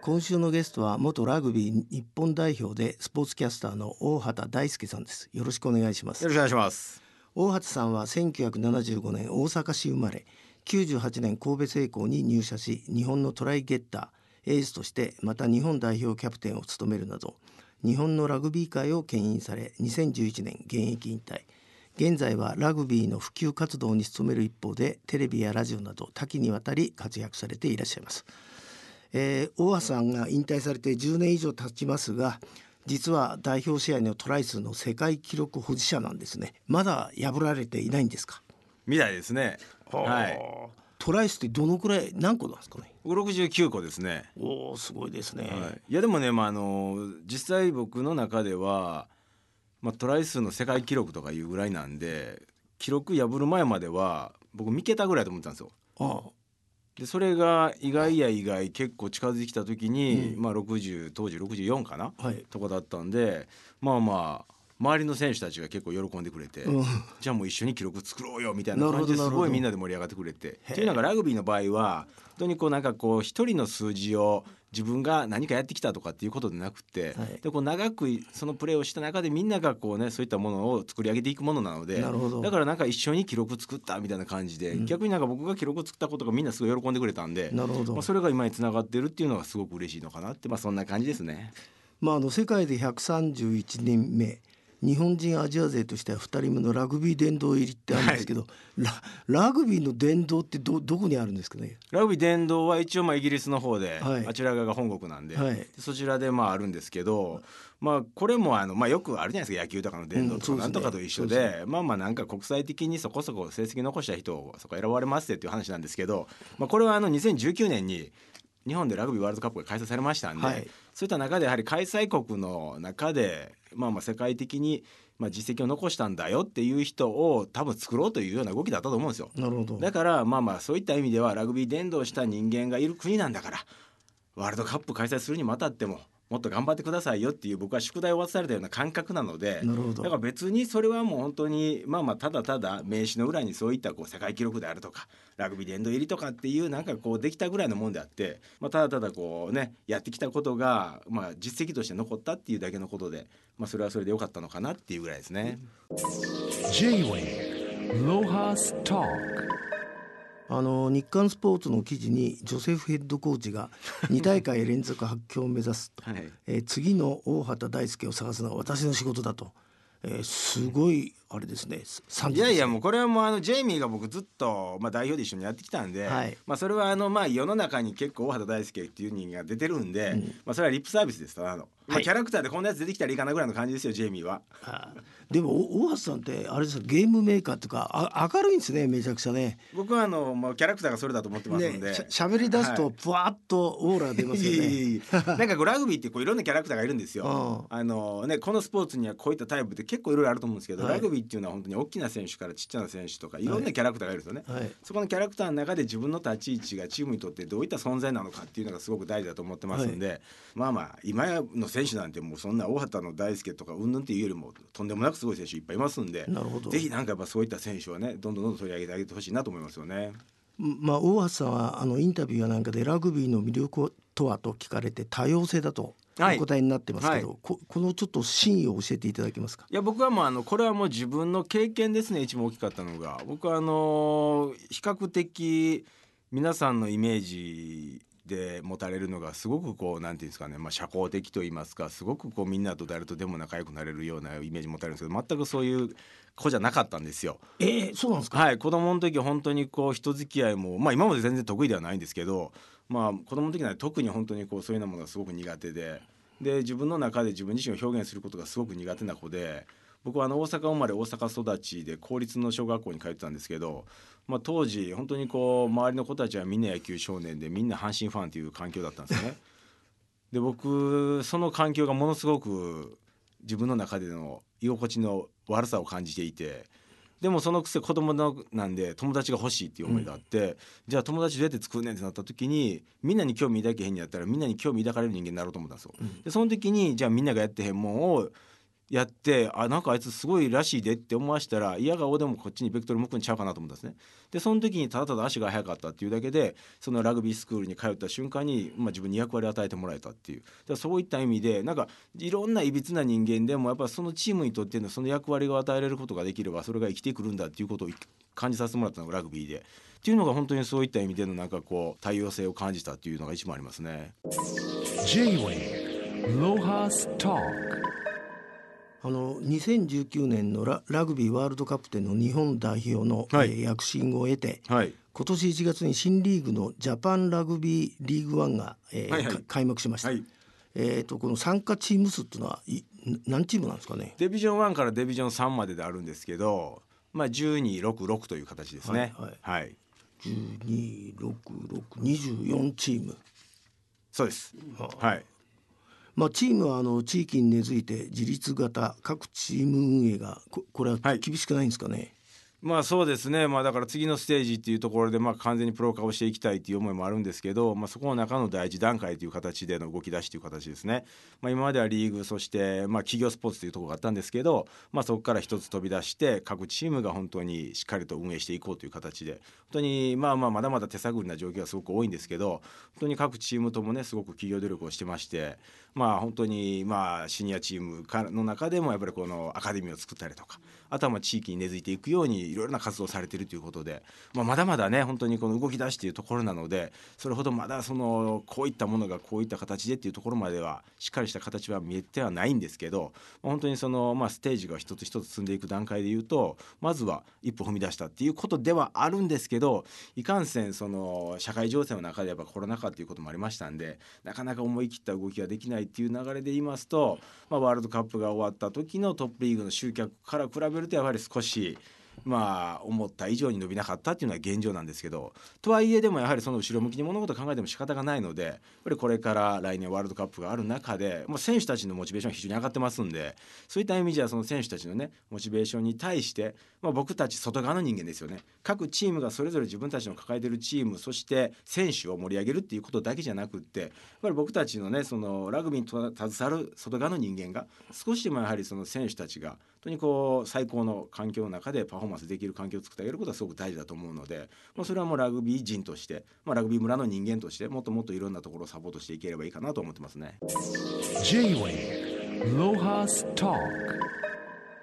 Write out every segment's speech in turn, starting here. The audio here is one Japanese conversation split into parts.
今週のゲストは元ラグビー日本代表でスポーツキャスターの大畑大輔さんです。よろしくお願いします。よろしくお願いします。大畑さんは1975年大阪市生まれ98年神戸製鋼に入社し日本のトライゲッターエースとしてまた日本代表キャプテンを務めるなど日本のラグビー界を牽引され2011年現役引退現在はラグビーの普及活動に努める一方でテレビやラジオなど多岐にわたり活躍されていらっしゃいます。えー大橋さんが引退されて10年以上経ちますが実は代表試合のトライ数の世界記録保持者なんですねまだ破られていないんですか？みたいですね。はい。トライ数ってどのくらい何個なんですかね？僕69個ですね。おおすごいですね、はい。いやでもね、まああの実際僕の中では、まあトライ数の世界記録とかいうぐらいなんで、記録破る前までは僕三桁ぐらいだと思ってたんですよ。あでそれが意外や意外結構近づいてきた時に、まあ60当時64かな、はい。とかだったんでまあまあ周りの選手たちが結構喜んでくれて、うん。じゃあもう一緒に記録作ろうよみたいな感じですごいみんなで盛り上がってくれて。っていうのがラグビーの場合は本当にこうなんかこう一人の数字を自分が何かやってきたとかっていうことでなくて、はい。でこう長くそのプレーをした中でみんながこうねそういったものを作り上げていくものなのでだからなんか一緒に記録作ったみたいな感じで、逆になんか僕が記録作ったことがみんなすごい喜んでくれたんでなるほど。まあ、それが今につながってるっていうのがすごく嬉しいのかなってまあそんな感じですね。まああの世界で131人目日本人アジア勢としては2人目のラグビー殿堂入りってあるんですけど、ララグビーの殿堂ってどどこにあるんですかね？ラグビー殿堂は一応まあイギリスの方で、はい。あちら側が本国なんで,、はい。そちらでまああるんですけど、まあこれもあの、まあ、よくあるじゃないですか野球とかの殿堂とかなんとかと一緒そうで,、でまあまあなんか国際的にそこそこ成績残した人をそこ選ばれますっていう話なんですけど、まあ、これはあの2019年に日本でラグビーワールドカップが開催されましたんで、はいそういった中でやはり開催国の中でまあまあ世界的にまあ実績を残したんだよっていう人を多分作ろうというような動きだったと思うんですよ。なるほどだからまあまあそういった意味ではラグビー伝道した人間がいる国なんだからワールドカップ開催するにもあたってももっと頑張ってくださいよっていう僕は宿題を渡されたような感覚なのでなるほどだから別にそれはもう本当にまあまあただただ名刺の裏にそういったこう世界記録であるとかラグビー殿堂入りとかっていうなんかこうできたぐらいのもんであって、まあ、ただただこうねやってきたことがまあ実績として残ったっていうだけのことで、まあ、それはそれでよかったのかなっていうぐらいですね。J-Way ロハスタあの日刊スポーツの記事にジョセフヘッドコーチが 2大会連続発狂を目指すと、はい。えー次の大畑大輔を探すのは私の仕事だと、えーすごいあれですね。賛いやいやもうこれはもうあのジェイミーが僕ずっと、まあ、代表で一緒にやってきたんで、はい。まあ、それはあのまあ世の中に結構大畑大輔っていう人間が出てるんで、まあ、それはリップサービスですただの、まあ、キャラクターでこんなやつ出てきたらいいかなぐらいの感じですよジェイミーは。でもお大畑さんってあれですよゲームメーカーっていうかあ明るいんですねめちゃくちゃね。僕はあのもうキャラクターがそれだと思ってますんで。ねしゃべり出すとブワーッとオーラ出ますよいやいね。やい。やなんかこうラグビーってこういろんなキャラクターがいるんですよ。うあのねこのスポーツにはこういったタイプって結構いろいろあると思うんですけど、はい。ラグビーっていうのは本当に大きな選手からちっちゃな選手とかいろんなキャラクターがいるんですよね。はいそこのキャラクターの中で自分の立ち位置がチームにとってどういった存在なのかっていうのがすごく大事だと思ってますんで、まあまあ今の選手なんてもうそんな大畑の大輔とかうんぬんっていうよりもとんでもなくすごい選手いっぱいいますんでぜひなんかやっぱそういった選手をねどんどんどんどん取り上げてあげてほしいなと思いますよね。まあ大畑さんはあのインタビューやなんかでラグビーの魅力とはと聞かれて多様性だとはいお答えになってますけど、はいここのちょっと真意を教えていただけますか？いや僕はもうあのこれはもう自分の経験ですね一番大きかったのが僕はあの比較的皆さんのイメージで持たれるのがすごくこうなんていうんですかね、まあ、社交的と言いますかすごくこうみんなと誰とでも仲良くなれるようなイメージ持たれるんですけど全くそういう子じゃなかったんですよ。えー、そうなんですか？はい子供の時本当にこう人付き合いもまあ今まで全然得意ではないんですけどまあ子供の時なんて特に本当にこうそういうようなものがすごく苦手でで自分の中で自分自身を表現することがすごく苦手な子で僕はあの大阪生まれ大阪育ちで公立の小学校に通ってたんですけど、まあ、当時本当にこう周りの子たちはみんな野球少年でみんな阪神ファンという環境だったんですね。で僕その環境がものすごく自分の中での居心地の悪さを感じていてでもそのくせ子供のなんで友達が欲しいっていう思いがあって、じゃあ友達どうやって作るねんってなった時にみんなに興味抱けへんにやったらみんなに興味抱かれる人間になろうと思ったんですよ。でその時にじゃあみんながやってへんもんをやってあなんかあいつすごいらしいでって思わしたら嫌顔でもこっちにベクトル向くんちゃうかなと思ったんですね。でその時にただただ足が速かったっていうだけでそのラグビースクールに通った瞬間に、まあ、自分に役割を与えてもらえたっていうだからそういった意味でなんかいろんないびつな人間でもやっぱそのチームにとってのその役割を与えられることができればそれが生きてくるんだっていうことを感じさせてもらったのがラグビーで。っていうのが本当にそういった意味でのなんかこう多様性を感じたっていうのが一番ありますね。J-Way Lohas Talk あの2019年のララグビーワールドカップでの日本代表の、はいえー躍進を得てはい。今年1月に新リーグのジャパンラグビーリーグワンが、えーはいはいか開幕しました、はい。えー、とこの参加チーム数っていうのはい何チームなんですかね？デビジョン1からデビジョン3までであるんですけど、まあ1266という形ですね。はいはい。126624チーム、そうです。ははい。まあ、チームはあの地域に根付いて自立型各チーム運営がここれははい。厳しくないんですかね、まあそうですね、まあ、だから次のステージっていうところでまあ完全にプロ化をしていきたいっていう思いもあるんですけど、まあ、そこの中の第一段階という形での動き出しという形ですね、まあ、今まではリーグそしてまあ企業スポーツというところがあったんですけど、まあ、そこから一つ飛び出して各チームが本当にしっかりと運営していこうという形で本当にまあまあまだまだ手探りな状況がすごく多いんですけど本当に各チームともねすごく企業努力をしてましてまあ本当にまあシニアチームの中でもやっぱりこのアカデミーを作ったりとかあとはまあ地域に根付いていくようにいろいろな活動をされているということで、まあ、まだまだね本当にこの動き出しというところなのでそれほどまだそのこういったものがこういった形でっていうところまではしっかりした形は見えてはないんですけど本当にそのまあステージが一つ一つ進んでいく段階でいうとまずは一歩踏み出したっていうことではあるんですけどいかんせんその社会情勢の中でやっぱコロナ禍っていうこともありましたんでなかなか思い切った動きができないっていう流れで言いますと、まあ、ワールドカップが終わった時のトップリーグの集客から比べるとやはり少し。まあ思った以上に伸びなかったっていうのは現状なんですけどとはいえでもやはりその後ろ向きに物事を考えても仕方がないのでやっぱりこれから来年ワールドカップがある中でもう選手たちのモチベーションが非常に上がってますんでそういった意味じゃその選手たちのねモチベーションに対して、まあ、僕たち外側の人間ですよね。各チームがそれぞれ自分たちの抱えてるチームそして選手を盛り上げるっていうことだけじゃなくってやっぱり僕たちのねそのラグビーに携わる外側の人間が少しでもやはりその選手たちが当にこう最高の環境の中でパフォーマンスできる環境を作ってあげることはすごく大事だと思うので、まあ、それはもうラグビー人として、まあ、ラグビー村の人間としてもっともっといろんなところをサポートしていければいいかなと思ってますね。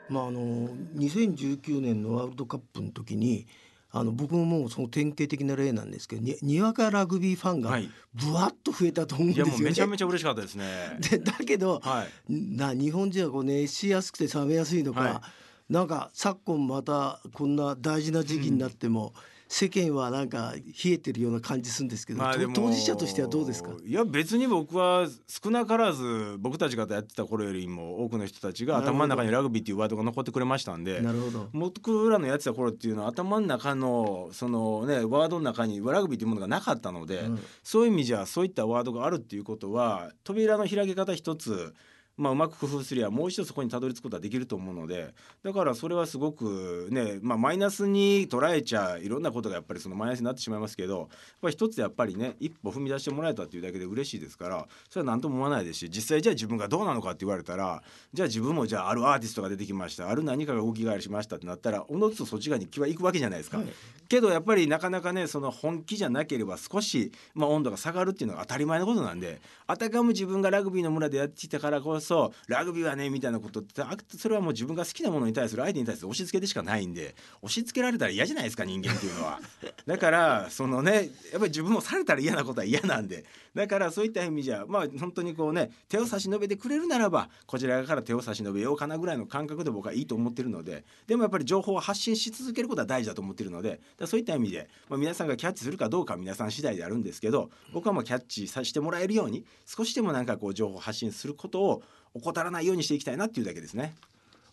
まあ、あの2019年のワールドカップの時にあの僕ももうその典型的な例なんですけどににわかラグビーファンがはいぶわっと増えたと思うんですよね。もうめちゃめちゃ嬉しかったですね。で だけど、はいな日本人はこう熱しやすくて冷めやすいのか、はいなんか昨今またこんな大事な時期になっても、世間はなんか冷えてるような感じするんですけど、とまあ当事者としてはどうですか？いや別に僕は少なからず僕たちがやってた頃よりも多くの人たちが頭の中にラグビーっていうワードが残ってくれましたんでなるほど。僕らのやってた頃っていうのは頭の中のそのねワードの中にラグビーというものがなかったので、うん。そういう意味じゃそういったワードがあるっていうことは扉の開け方一つまあ、うまく工夫すりゃもう一度そこにたどり着くことはできると思うのでだからそれはすごくね、まあ、マイナスに捉えちゃいろんなことがやっぱりそのマイナスになってしまいますけどやっぱり一つやっぱりね一歩踏み出してもらえたっていうだけで嬉しいですからそれは何とも思わないですし実際じゃあ自分がどうなのかって言われたらじゃあ自分もじゃああるアーティストが出てきましたある何かが動き返りしましたってなったらおのずとそっち側に気は行くわけじゃないですか。はいけどやっぱりなかなかねその本気じゃなければ少し、まあ、温度が下がるっていうのが当たり前のことなんであたかも自分がラグビーの村でやってきたからこそそうラグビーはねみたいなことってそれはもう自分が好きなものに対する相手に対する押し付けでしかないんで押し付けられたら嫌じゃないですか人間っていうのは。だからそのねやっぱり自分もされたら嫌なことは嫌なんでだからそういった意味じゃまあ本当にこうね手を差し伸べてくれるならばこちら側から手を差し伸べようかなぐらいの感覚で僕はいいと思ってるのででもやっぱり情報を発信し続けることは大事だと思ってるのでそういった意味で、まあ、皆さんがキャッチするかどうかは皆さん次第であるんですけど僕はもうキャッチさせてもらえるように少しでもなんかこう情報を発信することを怠らないようにしていきたいなっていうだけですね。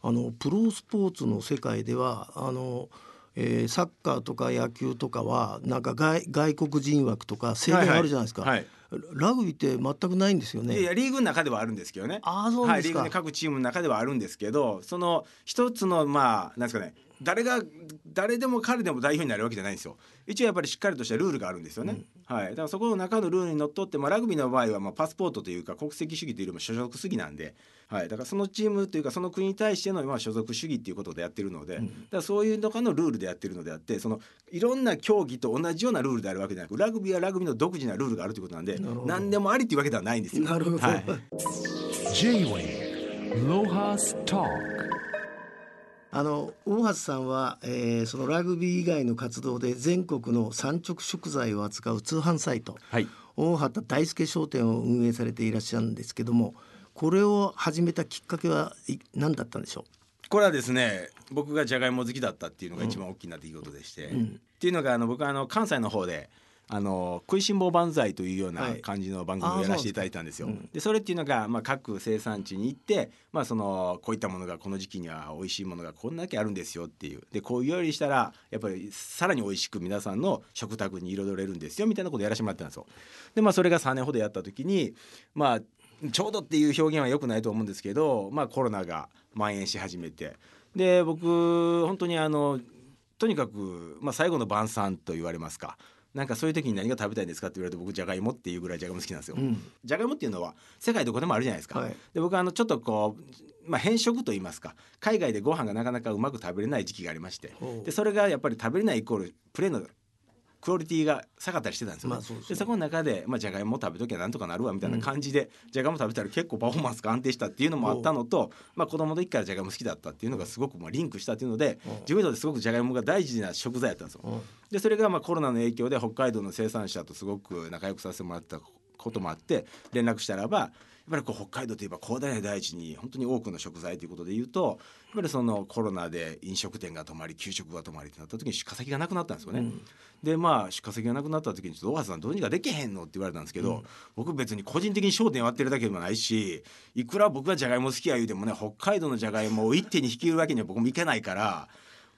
あのプロスポーツの世界ではあの、えーサッカーとか野球とかはなんか外外国人枠とか制限あるじゃないですか、はいはいラグビーって全くないんですよね。いやリーグの中ではあるんですけどね。ああそうですか、リーグの各チームの中ではあるんですけどその一つのまあなんですかね誰が誰でも彼でも代表になるわけじゃないんですよ。一応やっぱりしっかりとしたルールがあるんですよね、はい。だからそこの中のルールにのっとって、まあ、ラグビーの場合はまあパスポートというか国籍主義というよりも所属主義なんで、はい、だからそのチームというかその国に対してのまあ所属主義っていうことでやってるので、だからそういうのかのルールでやってるのであってそのいろんな競技と同じようなルールであるわけじゃなくラグビーはラグビーの独自なルールがあるということなんでなるほど。何でもありっていうわけではないんですよ。なるほど、はい。J-Way Lohas Talk あの大橋さんは、えーそのラグビー以外の活動で全国の産直食材を扱う通販サイトはい。大畑大輔商店を運営されていらっしゃるんですけどもこれを始めたきっかけはい何だったんでしょこれはですね僕がじゃがいも好きだったっていうのが一番大きな出来事でして、っていうのがあの僕はあの関西の方であの食いしん坊万歳というようなはい。感じの番組をやらせていただいたんですよ。でそれっていうのが、まあ、各生産地に行って、まあ、そのこういったものがこの時期には美味しいものがこんだけあるんですよっていう。でこういう料理したらやっぱりさらに美味しく皆さんの食卓に彩れるんですよみたいなことをやらせてもらったんですよ。でまあそれが3年ほどやった時にまあちょうどっていう表現は良くないと思うんですけど、まあ、コロナが蔓延し始めて。で僕本当にあのとにかく、まあ、最後の晩餐と言われますかなんかそういう時に何が食べたいんですかって言われると僕じゃがいもっていうぐらいじゃがいも好きなんですよ。うん。じゃがいもっていうのは世界どこでもあるじゃないですか。はい。で僕はあのちょっとこう、まあ、変色と言いますか。海外でご飯がなかなかうまく食べれない時期がありまして。でそれがやっぱり食べれないイコールプレーのクオリティが下がったりしてたんですよ、ね。まあそうでそこの中で、まあ、じゃがいも食べときゃなんとかなるわみたいな感じで、じゃがいも食べたら結構パフォーマンスが安定したっていうのもあったのと、まあ、子供の時からじゃがいも好きだったっていうのがすごくまあリンクしたっていうのでうん。自分にとってすごくじゃがいもが大事な食材だったんですよ。うん。でそれがまあコロナの影響で北海道の生産者とすごく仲良くさせてもらったこともあって連絡したらばぱりこう北海道といえば広大な大地に本当に多くの食材ということで言うとやっぱりそのコロナで飲食店が止まり給食が止まりってなった時に出荷先がなくなったんですよね。でまあ出荷先がなくなった時に「ちょっと大橋さんどうにかできへんの?」って言われたんですけど、僕別に個人的に商店割ってるだけでもないしいくら僕がじゃがいも好きや言うてもね北海道のじゃがいもを一手に引きるわけには僕もいけないから。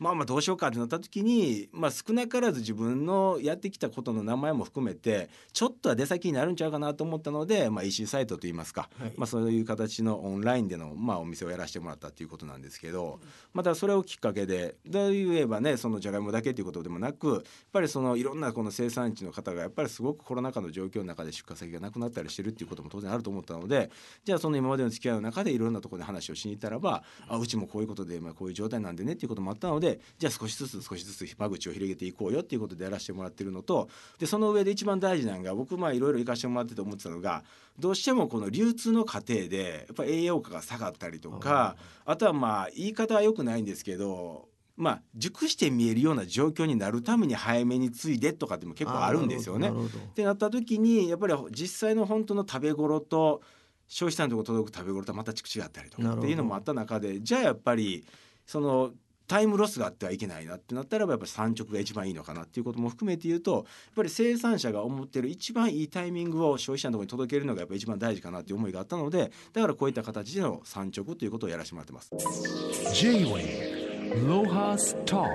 まあまあどうしようかってなった時に、まあ、少なからず自分のやってきたことの名前も含めてちょっとは出先になるんちゃうかなと思ったので、まあ、EC サイトといいますか、はい。まあ、そういう形のオンラインでの、まあ、お店をやらせてもらったっていうことなんですけどまたそれをきっかけでどう言えばねそのじゃがいもだけということでもなくやっぱりそのいろんなこの生産地の方がやっぱりすごくコロナ禍の状況の中で出荷先がなくなったりしてるっていうことも当然あると思ったのでじゃあその今までの付き合いの中でいろんなところで話をしに行ったらばあうちもこういうことで、まあ、こういう状態なんでねっていうこともあったのでじゃあ少しずつ少しずつ間口を広げていこうよっていうことでやらせてもらってるのとでその上で一番大事なのが僕まあいろいろ行かしてもらってて思ってたのがどうしてもこの流通の過程でやっぱ栄養価が下がったりとかあとはまあ言い方は良くないんですけどまあ熟して見えるような状況になるために早めについでとかっても結構あるんですよね。ってなった時にやっぱり実際の本当の食べ頃と消費者のところ届く食べ頃とはまた違ったりとかっていうのもあった中でじゃあやっぱりそのタイムロスがあってはいけないなってなったらばやっぱり産直が一番いいのかなっていうことも含めて言うとやっぱり生産者が思ってる一番いいタイミングを消費者のところに届けるのがやっぱり一番大事かなっていう思いがあったのでだからこういった形での産直ということをやらせてもらってます。J-Way Lohas Talk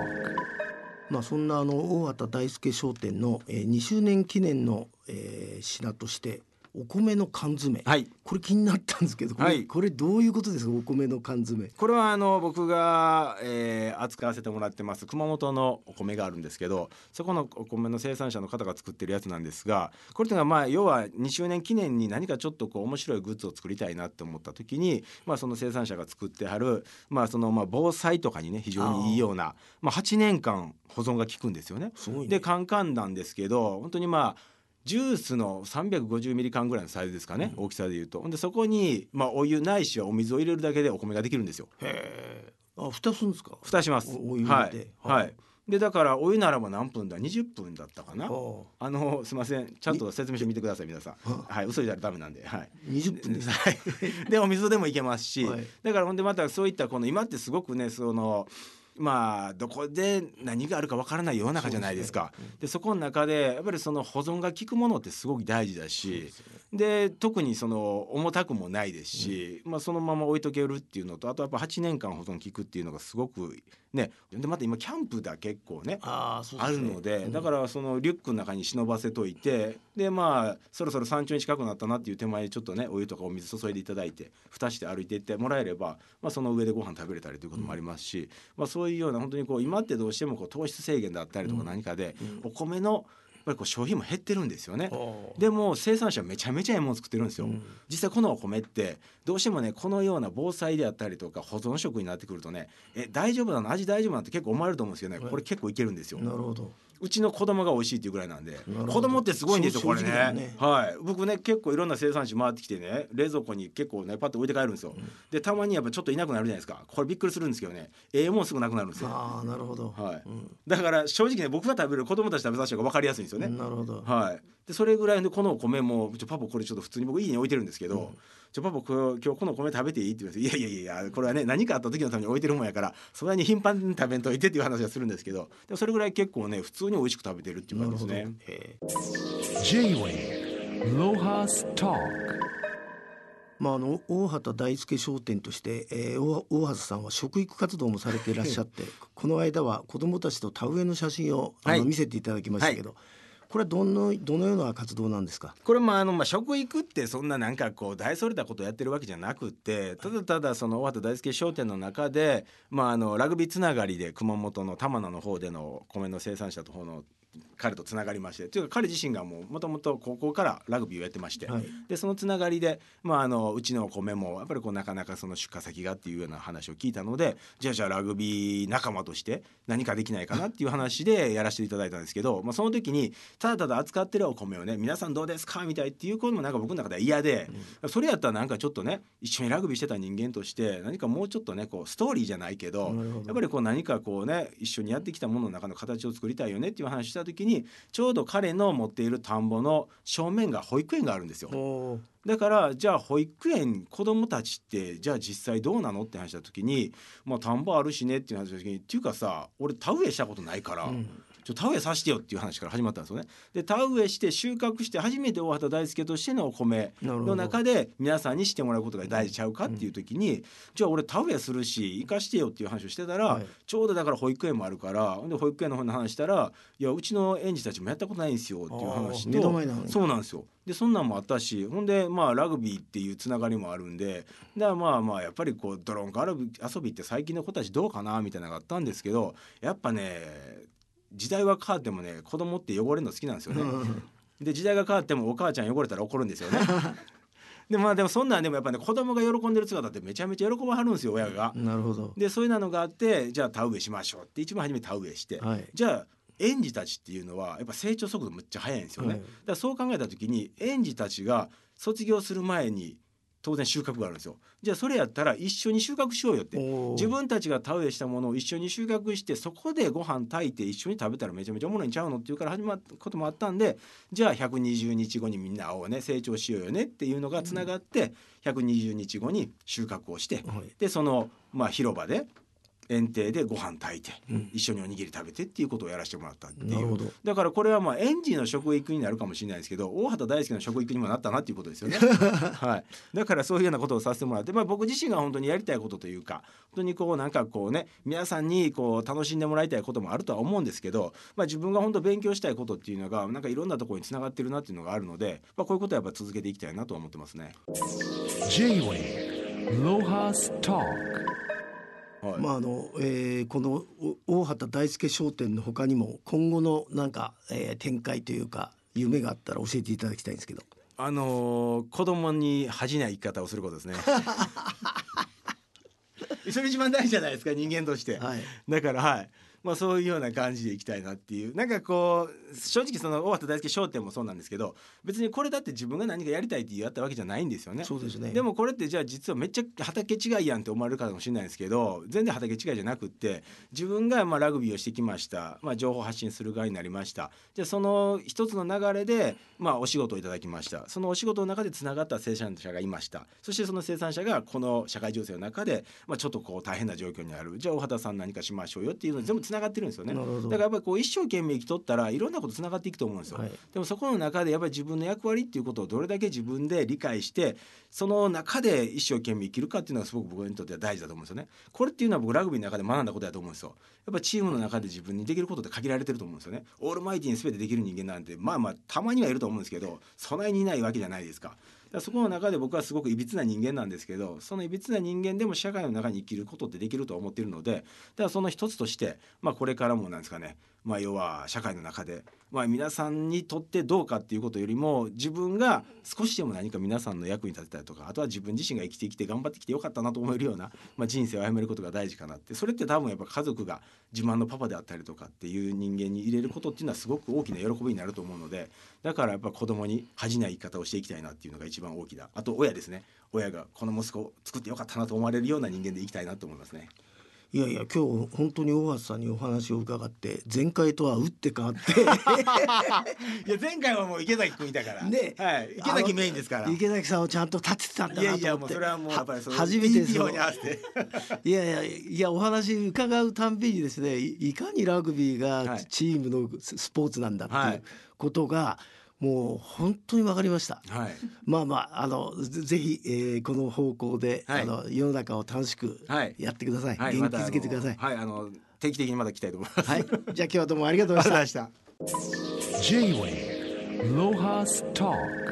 まあ、そんなあの大畑大輔商店の、えー、2周年記念の、えー品としてお米の缶詰、はい。これ気になったんですけどこれ,、はい。これどういうことですか？お米の缶詰。これはあの僕が、えー扱わせてもらってます熊本のお米があるんですけどそこのお米の生産者の方が作ってるやつなんですがこれっていうのはまあ要は2周年記念に何かちょっとこう面白いグッズを作りたいなって思った時に、まあ、その生産者が作ってはる、まあ、そのまあ防災とかにね非常にいいようなまあ、8年間保存が効くんですよね。ね。でカンカンなんですけど本当にまあジュースの350ミリ缶ぐらいのサイズですかね、大きさでいうと。でそこに、まあ、お湯ないしはお水を入れるだけでお米ができるんですよ。へえあ蓋するんですか？蓋します。おお湯はい。ははい。いでだからお湯ならば何分だ？20分だったかな。はあ。のすみません。ちゃんと説明書見てください皆さん。はい。嘘言ったらダメなんで。はい。20分です。はい。でお水でもいけますし、はい。だからほんでまたそういったこの今ってすごくねそのまあどこで何があるかわからない世の中じゃないですか。でそこの中でやっぱりその保存が効くものってすごく大事だしで特にその重たくもないですし、まあ、そのまま置いとけるっていうのとあとやっぱ8年間保存効くっていうのがすごくねでまた今キャンプだ結構ねあーそうあるので、だからそのリュックの中に忍ばせといてでまあそろそろ山頂に近くなったなっていう手前でちょっとねお湯とかお水注いでいただいて蓋して歩いていってもらえれば、まあ、その上でご飯食べれたりということもありますし、まあ、そういうような本当にこう今ってどうしてもこう糖質制限だったりとか何かで、お米のぱりこう消費も減ってるんですよね。でも生産者はめちゃめちゃええもの作ってるんですよ、うん。実際このお米ってどうしてもねこのような防災であったりとか保存食になってくるとねえ大丈夫なの？味大丈夫なの？って結構思われると思うんですけどね。はい。これ結構いけるんですよ、なるほどうちの子供が美味しいっていうぐらいなんで子供ってすごいんですよこれね。ね。はい。僕ね結構いろんな生産地回ってきてね冷蔵庫に結構ねパッと置いて帰るんですよ、でたまにやっぱちょっといなくなるじゃないですか。これびっくりするんですけどね。ええもんすぐなくなるんですよ。ああなるほど。はい。うん。だから正直ね僕が食べる子供たち食べさせた方が分かりやすいんですよね、なるほど。はい、でそれぐらいでこのお米も「ちょパパこれちょっと普通に僕家に置いてるんですけど、ちょパパ今日このお米食べていい?」って言われて「いやいやいやこれはね何かあった時のために置いてるもんやからそんなに頻繁に食べんといて」っていう話はするんですけどでもそれぐらい結構ね普通に美味しく食べてるっていう感じですね。へえ J-Way Lohas Talk. まあ、あの大畑大輔商店として、えー、大大畑さんは食育活動もされていらっしゃって この間は子どもたちと田植えの写真をあの、はい。見せていただきましたけど、これはどのどのような活動なんですか？これもあの、まあ、食育ってそんななんかこう大それたことをやってるわけじゃなくてただただその大畑大輔商店の中で、まあ、あのラグビーつながりで熊本の玉名の方での米の生産者と方の彼とつながりましてというか彼自身がもともと高校からラグビーをやってまして、はい。でそのつながりで、まあ、あのうちのお米もやっぱりこうなかなかその出荷先がっていうような話を聞いたのでじゃあじゃあラグビー仲間として何かできないかなっていう話でやらせていただいたんですけど、まあ、その時にただただ扱ってるお米をね皆さんどうですかみたいっていうこともなんか僕の中では嫌で、それやったらなんかちょっとね一緒にラグビーしてた人間として何かもうちょっとねこうストーリーじゃないけどやっぱりこう何かこうね一緒にやってきたものの中の形を作りたいよねっていう話をした時にちょうど彼の持っている田んぼの正面が保育園があるんですよ。だからじゃあ保育園子どもたちってじゃあ実際どうなのって話した時にまあ田んぼあるしねっていう話した時にっていうかさ俺田植えしたことないから、うんちょ田植えさせてよっていう話から始まったんですよね。で田植えして収穫して初めて大畑大輔としてのお米の中で皆さんにしてもらうことが大事ちゃうかっていう時に、じゃあ俺田植えするし生かしてよっていう話をしてたら、はいちょうどだから保育園もあるからで保育園の方に話したら「いやうちの園児たちもやったことないんですよ」っていう話とそうなんですよ。でそんなんもあったしほんでまあラグビーっていうつながりもあるんでだからまあまあやっぱりこうドロンコ遊び遊びって最近の子たちどうかなみたいなのがあったんですけどやっぱね時代は変わってもね子供って汚れるの好きなんですよね。うんで時代が変わってもお母ちゃん汚れたら怒るんですよね。でまあでもそんなんでもやっぱね子供が喜んでる姿ってめちゃめちゃ喜ばはるんですよ親が。なるほどでそういうのがあってじゃあ田植えしましょうって一番初め田植えして、はいじゃあ園児たちっていうのはやっぱ成長速度むっちゃ速いんですよね。はいだからそう考えた時に園児たちが卒業する前に当然収穫があるんですよ。じゃあそれやったら一緒に収穫しようよって。自分たちが田植えしたものを一緒に収穫してそこでご飯炊いて一緒に食べたらめちゃめちゃおもろいんちゃうのっていうから始まったこともあったんでじゃあ120日後にみんな会おうね成長しようよねっていうのがつながって、120日後に収穫をして、はいでその、まあ、広場で園庭でご飯炊いて、うん。一緒におにぎり食べてっていうことをやらせてもらったっていう。なるほど。だからこれはまあ園児の食育になるかもしれないですけど大畑大輔の食育にもなったなっていうことですよね。はい、だからそういうようなことをさせてもらって、まあ、僕自身が本当にやりたいことというか本当にこうなんかこうね皆さんにこう楽しんでもらいたいこともあるとは思うんですけど、まあ、自分が本当勉強したいことっていうのがなんかいろんなところにつながってるなっていうのがあるので、まあ、こういうことはやっぱ続けていきたいなとは思ってますね。J-Way Lohas Talk はいまああのえーこのお大畑大輔商店の他にも今後のなんか、えー展開というか夢があったら教えていただきたいんですけどあのー子供に恥じない生き方をすることですね。それ一番大事じゃないですか人間として。はいだからはい。まあそういうような感じでいきたいなっていう。なんかこう正直その大畑大輔商店もそうなんですけど別にこれだって自分が何かやりたいってやったわけじゃないんですよね。そうですね。でもこれってじゃあ実はめっちゃ畑違いやんって思われるかもしれないですけど全然畑違いじゃなくって自分がまあラグビーをしてきました、まあ、情報発信する側になりました。じゃあその一つの流れでまあお仕事をいただきました。そのお仕事の中でつながった生産者がいました。そしてその生産者がこの社会情勢の中で、まあ、ちょっとこう大変な状況にある。じゃあ大畑さん何かしましょうよっていうのを全部つなながってるんですよね。だからやっぱりこう一生懸命生きとったらいろんなことつながっていくと思うんですよ、はい。でもそこの中でやっぱり自分の役割っていうことをどれだけ自分で理解してその中で一生懸命生きるかっていうのがすごく僕にとっては大事だと思うんですよね。これっていうのは僕ラグビーの中で学んだことだと思うんですよ。やっぱチームの中で自分にできることって限られてると思うんですよね。オールマイティに全てできる人間なんてまあまあたまにはいると思うんですけどそないにいないわけじゃないですかだそこの中で僕はすごくいびつな人間なんですけどそのいびつな人間でも社会の中に生きることってできると思っているのでだからその一つとして、まあ、これからもなんですかね、まあ、要は社会の中で、まあ、皆さんにとってどうかっていうことよりも自分が少しでも何か皆さんの役に立てたりとかあとは自分自身が生きてきて頑張ってきてよかったなと思えるような、まあ、人生を歩めることが大事かなってそれって多分やっぱ家族が自慢のパパであったりとかっていう人間に入れることっていうのはすごく大きな喜びになると思うのでだからやっぱ子供に恥じない生き方をしていきたいなっていうのが一番大きなあと親ですね親がこの息子を作ってよかったなと思われるような人間でいきたいなと思いますね。いやいや今日本当に大橋さんにお話を伺って前回とは打って変わって。いや前回はもう池崎君いたから、ね。はい、池崎メインですから。池崎さんをちゃんと立ててたんだいやいなと思って。やもうそれはもう初めてですよ。いやいやいやお話伺うたんびにですねいいかにラグビーがはい。チームのススポーツなんだってはいいうことがもう本当に分かりました。はいまあまああのぜぜひ、えーこの方向で、はいあの世の中を楽しくはいやってください。はい元気づけてください。またあのはいあの定期的にまた来たいと思います。はい、じゃあ今日はどうもありがとうございました。した。J-Way Lohas Talk